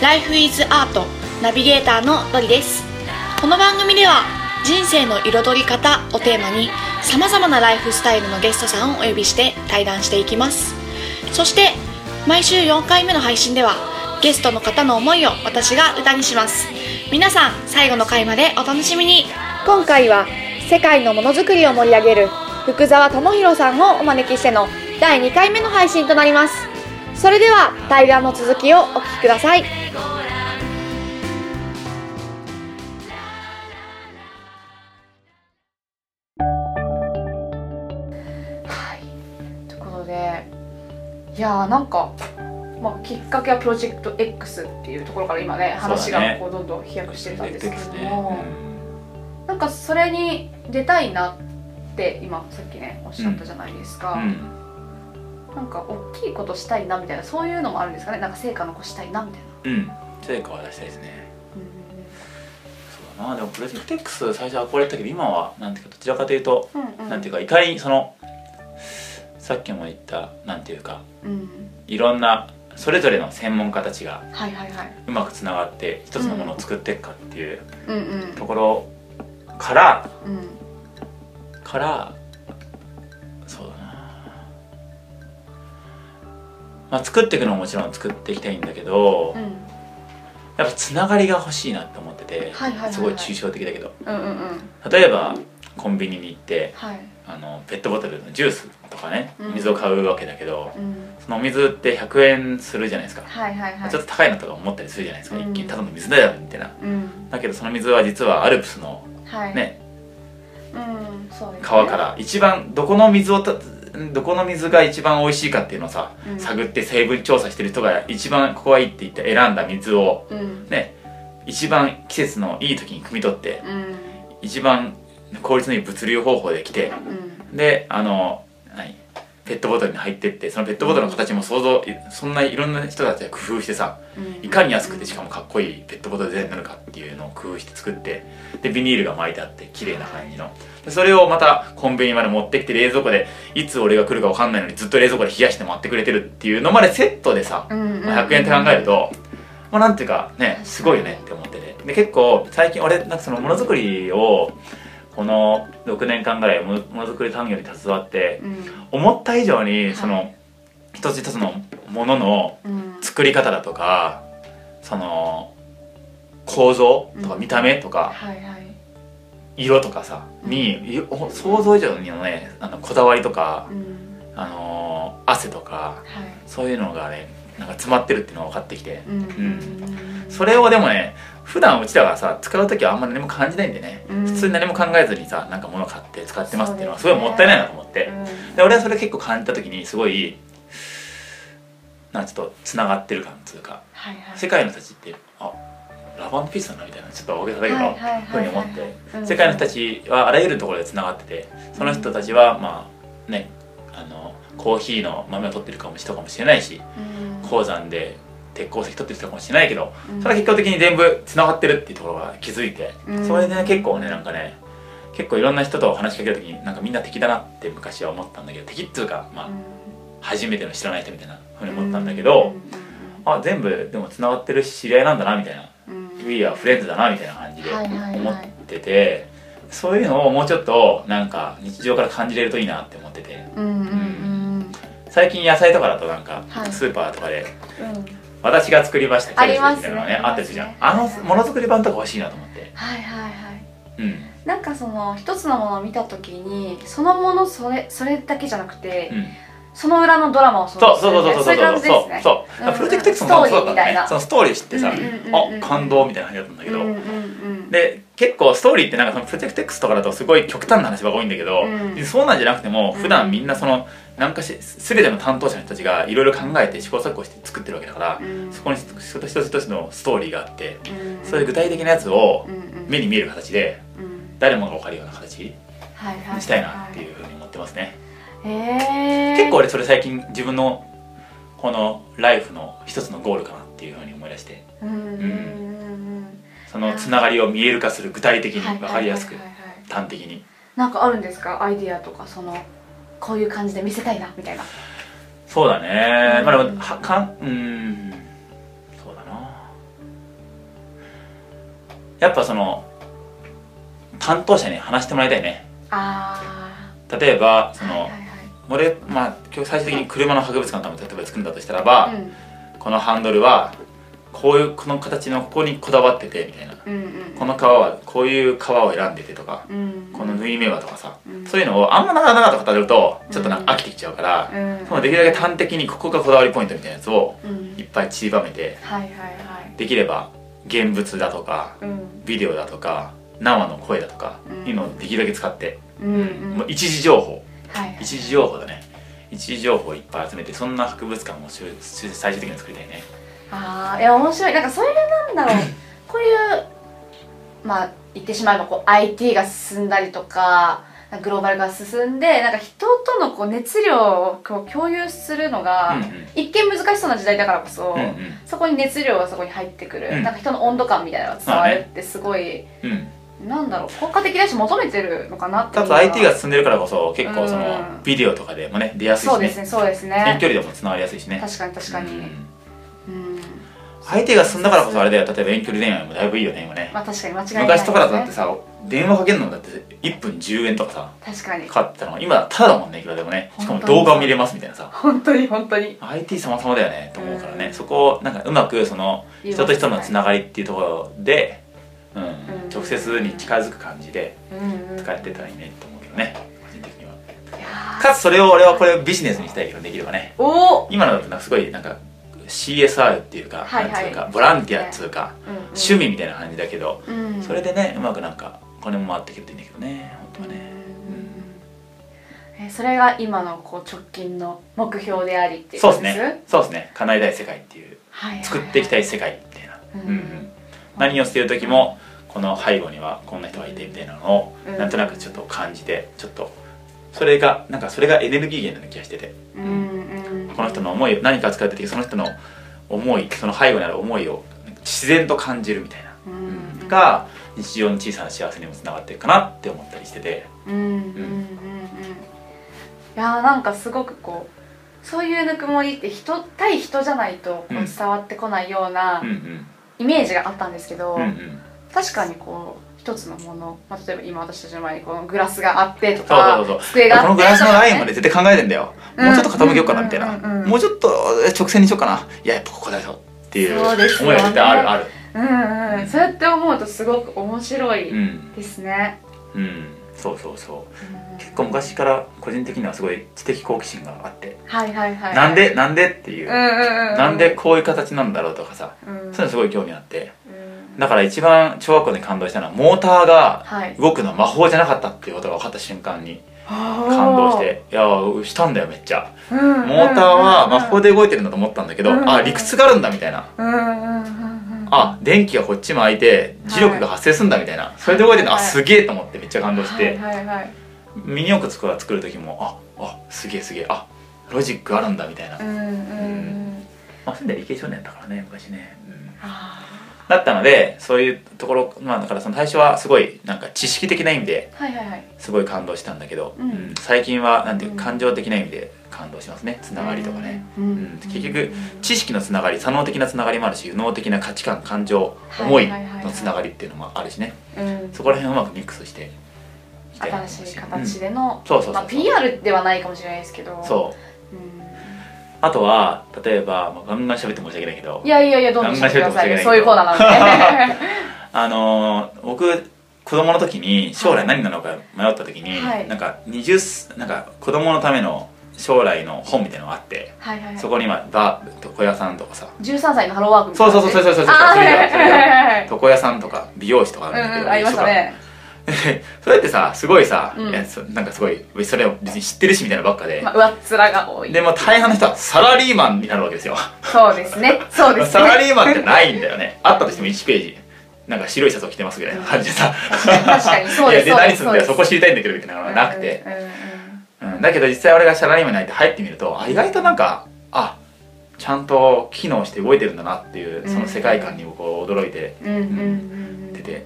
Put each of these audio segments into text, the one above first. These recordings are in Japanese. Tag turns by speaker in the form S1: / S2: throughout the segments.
S1: Life is Art ナビゲーターのロリです。この番組では人生の彩り方をテーマにさまざまなライフスタイルのゲストさんをお呼びして対談していきます。そして毎週4回目の配信ではゲストの方の思いを私が歌にします。皆さん最後の回までお楽しみに。今回は世界のものづくりを盛り上げる福沢智弘さんをお招きしての第2回目の配信となります。それでは対談の続きをお聞きください。でいやーなんか、まあ、きっかけはプロジェクト X っていうところから今ね話がこうどんどん飛躍してたんですけども、なんかそれに出たいなって今さっきねおっしゃったじゃないですか、
S2: うん。
S1: なんか大きいことしたいなみたいなそういうのもあるんですかね。なんか成果残したいなみたいな、
S2: うん。成果は出したいですね。そうだな。でもプロジェクト X 最初憧れたけど今はなんていうかどちらかというと、
S1: うんうん。
S2: なんていうかいかにそのさっきも言ったなんていうか
S1: うん。
S2: いろんなそれぞれの専門家たちが
S1: う
S2: まくつながって一つのものを作っていくかっていう
S1: うんうん。
S2: ところから
S1: うん
S2: からそうだな。まあ作っていくのももちろん作っていきたいんだけど、
S1: うん
S2: やっぱつながりが欲しいなって思ってて、すごい抽象的だけど。
S1: うんうんうん。
S2: 例えばコンビニに行って
S1: はい
S2: あのペットボトルのジュースとかね
S1: うん。
S2: 水を買うわけだけど、
S1: うん。
S2: そのお水って100円するじゃないですか、
S1: はいはいはい。
S2: ちょっと高いなとか思ったりするじゃないですか、
S1: うん。
S2: 一見ただの水だよみたいな。
S1: うん。
S2: だけどその水は実はアルプスの
S1: はい。
S2: ね
S1: うんそうですね。
S2: 川から一番どこの水をたどこの水が一番美味しいかっていうのをさ、
S1: うん。
S2: 探って成分調査してる人が一番ここがいいって言って選んだ水を
S1: うん。
S2: ね一番季節のいい時に汲み取って
S1: うん。
S2: 一番効率のいい物流方法で来て
S1: うん。
S2: であの何？ペットボトルに入ってってそのペットボトルの形も想像そんないろんな人たちが工夫してさ
S1: うん。
S2: いかに安くてしかもかっこいいペットボトルデザインになるかっていうのを工夫して作ってでビニールが巻いてあって綺麗な感じの。でそれをまたコンビニまで持ってきて冷蔵庫でいつ俺が来るか分かんないのにずっと冷蔵庫で冷やして待ってくれてるっていうのまでセットでさ、まあ100円って考えると、まあ、なんていうかねすごいよねって思ってて。で結構最近俺なんかそのものづくりをこの6年間ぐらいものづくり産業に携わって
S1: うん。
S2: 思った以上に
S1: はい。
S2: その一つ一つのものの
S1: うん。
S2: 作り方だとかその構造とか
S1: うん。
S2: 見た目とか
S1: はいはい。
S2: 色とかさに想像以上にのねあのこだわりとか
S1: うん。
S2: あのー汗とか
S1: はい。
S2: そういうのがねなんか詰まってるっていうのが分かってきて。
S1: うん。
S2: うん。それをでもね普段うちらがさ使う時はあんまり何も感じないんでね。
S1: うん。
S2: 普通に何も考えずにさなんか物買って使ってますっていうのはすごいもったいないなと思って。
S1: うん。
S2: で俺はそれ結構感じた時にすごいなんかちょっとつながってる感っていうか
S1: はいはい。
S2: 世界の人たちってあラバンピースだなみたいなちょっと大げさだけど、ふうに思って、
S1: うん。
S2: 世界の人たちはあらゆるところでつながっててその人たちはまあねあのコーヒーの豆を取ってるかも人かもしれないし
S1: うん。
S2: 鉱山で鉄鉱石取ってる人かもしれないけど
S1: うん。
S2: それは結果的に全部つながってるっていうところが気づいて、
S1: うん。
S2: それでね結構ねなんかね結構いろんな人と話しかける時になんかみんな敵だなって昔は思ったんだけど敵っていうかまあ初めての知らない人みたいなふうに思ったんだけど、あ全部でもつながってるし知り合いなんだなみたいな。We are friends だなみたいな感じで
S1: はいはいはい。
S2: 思っててそういうのをもうちょっとなんか日常から感じれるといいなって思ってて。
S1: うん。
S2: 最近野菜とかだとなんか
S1: はい。
S2: スーパーとかで
S1: うん
S2: 私が作りましたキャベツ
S1: ありますね
S2: みたいなのがね。
S1: あ
S2: ったりするじゃん。あのものづくり版とか欲しいなと思って。
S1: はいはいはい。
S2: うん。
S1: なんかその一つのものを見た時にそのものそれそれだけじゃなくて、
S2: うん。
S1: その裏のドラマを想
S2: そうそう
S1: 像する
S2: そうそうそう。
S1: ねそういう
S2: そう。そう。
S1: うん
S2: プロジェクト X もそうだったね。そのストーリー知ってさ
S1: うんうんうんうん。
S2: あ感動みたいな感じだったんだけど。
S1: うんうんうん
S2: で結構ストーリーってなんかそのプロジェクト X とかだとすごい極端な話が多いんだけど、
S1: うん。
S2: そうなんじゃなくても
S1: うん
S2: 普段みんなその何かし全ての担当者の人たちがいろいろ考えて試行錯誤して作ってるわけだから、
S1: うん。
S2: そこに一つ一つのストーリーがあって
S1: うん。
S2: そういう具体的なやつを目に見える形で
S1: うん。
S2: 誰もが分かるような形にしたいなっていうふうに思ってますね、結構俺それ最近自分のこのライフの一つのゴールかなっていうふうに思い出して。そのつながりを見える化する具体的に
S1: はい
S2: 分かりやすく端的に。
S1: なんかあるんですか？アイディアとかそのこういう感じで見せたいなみたいな。
S2: そうだね、まあでもはかんうん。そうだな。やっぱその担当者に話してもらいたいね。
S1: ああ
S2: 例えばその、
S1: はいはいはい、
S2: 俺、まあ、今日最終的に車の博物館のた例えば作るんだとしたらば、
S1: うん、
S2: このハンドルはこういうこの形のここにこだわっててみたいな。
S1: うんうん
S2: この革はこういう革を選んでてとか
S1: うん
S2: この縫い目はとかさ、
S1: うん。
S2: そういうのをあんま長々と語るとちょっとな飽きてきちゃうから、
S1: うん
S2: そのできるだけ端的にここがこだわりポイントみたいなやつを
S1: うん。
S2: いっぱい散りばめて
S1: はいはいはい。
S2: できれば現物だとか
S1: うん。
S2: ビデオだとか生の声だとか
S1: うん。
S2: いうのをできるだけ使って、
S1: うんうん。
S2: もう一時情報。
S1: はいはい。
S2: 一時情報だね。一時情報をいっぱい集めてそんな博物館を最終的に作りたいね
S1: ああいや面白い。なんかそれなんだろう。こういうまあ言ってしまえばこう IT が進んだりとかグローバルが進んでなんか人とのこう熱量をこう共有するのが、
S2: うんうん。
S1: 一見難しそうな時代だからこそ、
S2: うん
S1: そこに熱量がそこに入ってくる、
S2: うん。
S1: なんか人の温度感みたいなのが伝わるってすごい、
S2: うんうん。
S1: なんだろう。効果的だし求めてるのかなって
S2: かつ
S1: いうのは
S2: IT が進んでるからこそ結構その
S1: うん。
S2: ビデオとかでもね出やすいしね。
S1: そうですねそうです
S2: 遠
S1: ね
S2: 距離でもつながりやすいしね。
S1: 確かに確かに、
S2: うん
S1: うん
S2: 相手が進んだからこそあれだよ。例えば遠距離恋愛もだいぶいいよね今ね。
S1: まあ確かに間違いないね、
S2: 昔とかだとだってさ電話かけるのだって1分10円とかさ
S1: 確かに。
S2: かかってたのが今ただだもんねいくらでもね。しかも動画を見れますみたいなさ。
S1: 本当に本当に。
S2: IT 様々だよねと思うからね、
S1: うん。
S2: そこをなんかうまくその人と人のつながりっていうところで、うん
S1: ん。
S2: 直接に近づく感じで使ってたらいいねと思うけどね。個人的には。かつそれを俺はこれをビジネスにしたいけどできればね。
S1: ーおお、
S2: 今のだとなんかすごいなんか CSR っていうか、
S1: はいはい。
S2: なんうかボランティアっていうか、
S1: うんうん、
S2: 趣味みたいな感じだけど、
S1: うん、
S2: それでねうまくなんかお金も回ってくるといいんだけどね本当はね、
S1: それが今のこう直近の目標でありっていう
S2: そうですね。そうですね。叶えたい世界っていう
S1: はいはいはい。
S2: 作っていきたい世界みたいな、
S1: うん
S2: うん。うん何をしてる時もこの背後にはこんな人がいてみたいなのを
S1: うん。
S2: なんとなくちょっと感じてちょっとそれがなんかそれがエネルギー源の気がしてて。
S1: うんうん
S2: この人の思い何か使っててその人の思いその背後にある思いを自然と感じるみたいな、
S1: うん。うん
S2: が日常の小さな幸せにもつながってるかなって思ったりしてて。
S1: うんうんうんうん。いやーなんかすごくこうそういうぬくもりって人対人じゃないとこう
S2: うん。
S1: 伝わってこないような
S2: うんうん。
S1: イメージがあったんですけど、
S2: うんうん。
S1: 確かにこう一つのもの、まあ、例えば今私たちの前にこのグラスがあってと
S2: そう
S1: か
S2: そうそう。
S1: 机があって
S2: このグラスのラインまで絶対考えてんだよ、
S1: うん。
S2: もうちょっと傾けようかなみたいな、
S1: うんうんうん
S2: もうちょっと直線にしようかな。いややっぱここだよっていう思いが絶対あるある。
S1: うんうんそうやって思うとすごく面白い
S2: うん。
S1: ですね、
S2: うん。そうそうそう。
S1: うん。
S2: 結構昔から個人的にはすごい知的好奇心があって、
S1: はいはいはい
S2: なんでなんでっていう、
S1: うんうんうん
S2: なんでこういう形なんだろうとかさ。
S1: うん。
S2: そういうのすごい興味あって。
S1: うん
S2: だから一番小学校で感動したのはモーターが
S1: はい。
S2: 動くのは魔法じゃなかったっていうことが分かった瞬間に感
S1: 感
S2: 動していやしたんだよめっちゃ。
S1: モ
S2: モーターは魔法で動いてるんだと思ったんだけど、
S1: うん
S2: あ理屈があるんだみたいな、
S1: うんうんうんうん
S2: あ電気がこっちも開いて磁力が発生するんだみたいな、それで動いてるの、
S1: はい。
S2: あすげえと思ってめっちゃ感動して、
S1: はいはいはい
S2: ミニ四駆作る作る時もああすげえすげえあロジックあるんだみたいな、
S1: うんうんうん。
S2: まあ仙台理系少年だからね昔ね、うん。
S1: あ
S2: だったのでそういうところまあだからその最初はすごいなんか知識的な意味ですごい感動したんだけど、
S1: うん。
S2: うん。最近はなんていう感情的な意味で感動しますね。つながりとかね、
S1: うん。
S2: うん。結局知識のつながり左脳的なつながりもあるし右脳的な価値観感情
S1: はい
S2: 思いのつながりっていうのもあるしね。
S1: うん。
S2: そこら辺をうまくミックスして
S1: 新しい
S2: うん
S1: 形での
S2: そうそうそうそう。
S1: まあ PR ではないかもしれないですけど。
S2: そう。
S1: うん
S2: あとは例えば、まあ、ガンガン喋って申し訳ないけど
S1: いやいやいやどんどんしてくださいそういうコーナーなので。
S2: あのー僕子供の時に将来何なのか迷った時に、
S1: はい。
S2: なんか20なんか子供のための将来の本みたいなのがあって、
S1: はいはい
S2: そこに今バー床屋さんとかさ。
S1: 13歳のハローワークみたいな
S2: そうそうそうそうそうそうそれだそれだ
S1: はいはいはい
S2: 床屋さんとか美容師とかあ
S1: うん
S2: るんだけど、
S1: うんありましたね
S2: それってさすごいさ、
S1: うん。
S2: いやそなんかすごいそれを別に知ってるしみたいなばっかで、
S1: まあ上っ面が多い。
S2: でも大半の人はサラリーマンになるわけですよ。
S1: そうですね。そうです
S2: サラ
S1: ね
S2: リーマンってないんだよね。あったとしても1ページ。なんか白いシャツを着てますぐらいの感じでさ、
S1: 確かにそうです
S2: いやで
S1: そうです。
S2: 何するんだよ。そこ知りたいんだけどみたいなのがなくて、
S1: うんうん
S2: だけど実際俺がサラリーマンになって入ってみるとあ意外となんかあちゃんと機能して動いてるんだなっていうその世界観にこう驚いて
S1: うんうんうん。
S2: 出て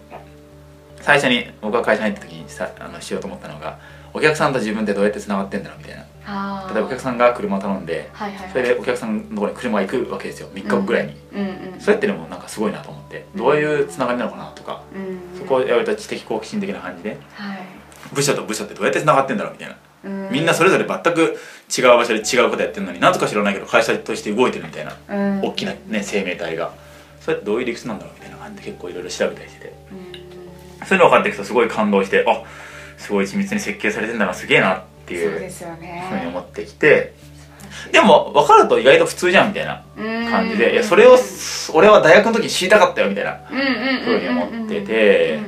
S2: 最初に僕が会社に入った時にさあのしようと思ったのがお客さんと自分ってどうやってつながってんだろうみたいな。例えばお客さんが車を頼んで
S1: はいはいはい。
S2: それでお客さんのところに車が行くわけですよ3日後ぐらいに、
S1: うんうん
S2: それってでもなんかすごいなと思ってどういうつながりなのかなとか
S1: うん。
S2: そこをやると知的好奇心的な感じで
S1: はい。
S2: 部署と部署ってどうやってつながってんだろうみたいな。
S1: うん。
S2: みんなそれぞれ全く違う場所で違うことやってるのになんとか知らないけど会社として動いてるみたいな
S1: うん。
S2: 大きなね生命体が。それってどういう理屈なんだろうみたいな感じで結構いろいろ調べたりしてて。
S1: うん
S2: そういうの分かっていくとすごい感動してあすごい緻密に設計されてんだなすげえなっていうふうに思ってきてでも分かると意外と普通じゃんみたいな感じでいやそれを俺は大学の時に知りたかったよみたいなふうに思ってて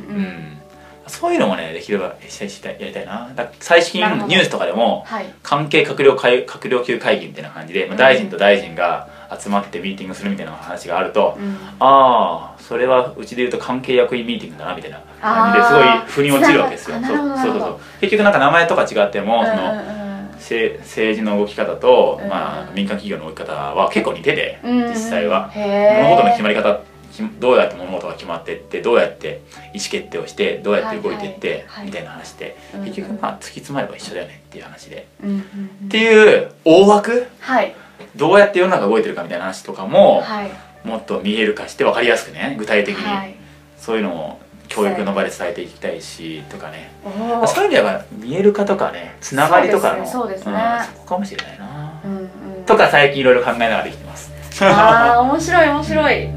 S2: そういうのもねできればしたいしたいやりたいな。だ最近ニュースとかでも
S1: はい。
S2: 関係閣僚会閣僚級会議みたいな感じで、まあ、大臣と大臣が集まってミーティングするみたいな話があると、
S1: うん。
S2: ああそれはうちで言うと関係役員ミーティングだなみたいな。感じですごい腑に落ちるわけですよ。
S1: な
S2: そうそうそう。結局なんか名前とか違っても、その
S1: うんうん。
S2: せ政治の動き方と、
S1: うん
S2: まあ、民間企業の動き方は結構似てて、
S1: うん
S2: 実際は。物事の決まり方きどうやって物事が決まってってどうやって意思決定をしてどうやって動いてって、みたいな話って、
S1: うん。
S2: 結局まあ突き詰まれば一緒だよねっていう話で、っていう大枠？
S1: はい
S2: どうやって世の中が動いてるかみたいな話とかも、
S1: はい。
S2: もっと見える化して分かりやすくね具体的に、
S1: はい。
S2: そういうのを教育の場で伝えていきたいしとかね。そういう意味では見える化とかねつながりとかの
S1: そうですね。そう
S2: んそこかもしれないな、
S1: うんうん。
S2: とか最近いろいろ考えながらできてます。
S1: ああ面白い面白い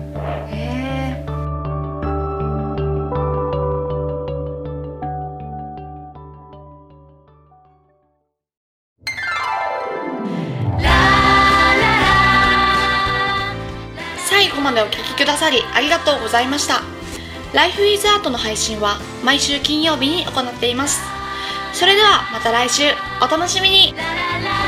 S1: でお聴きくださりありがとうございました「Life is Art」の配信は毎週金曜日に行っています。それではまた来週。お楽しみに。
S3: ラララ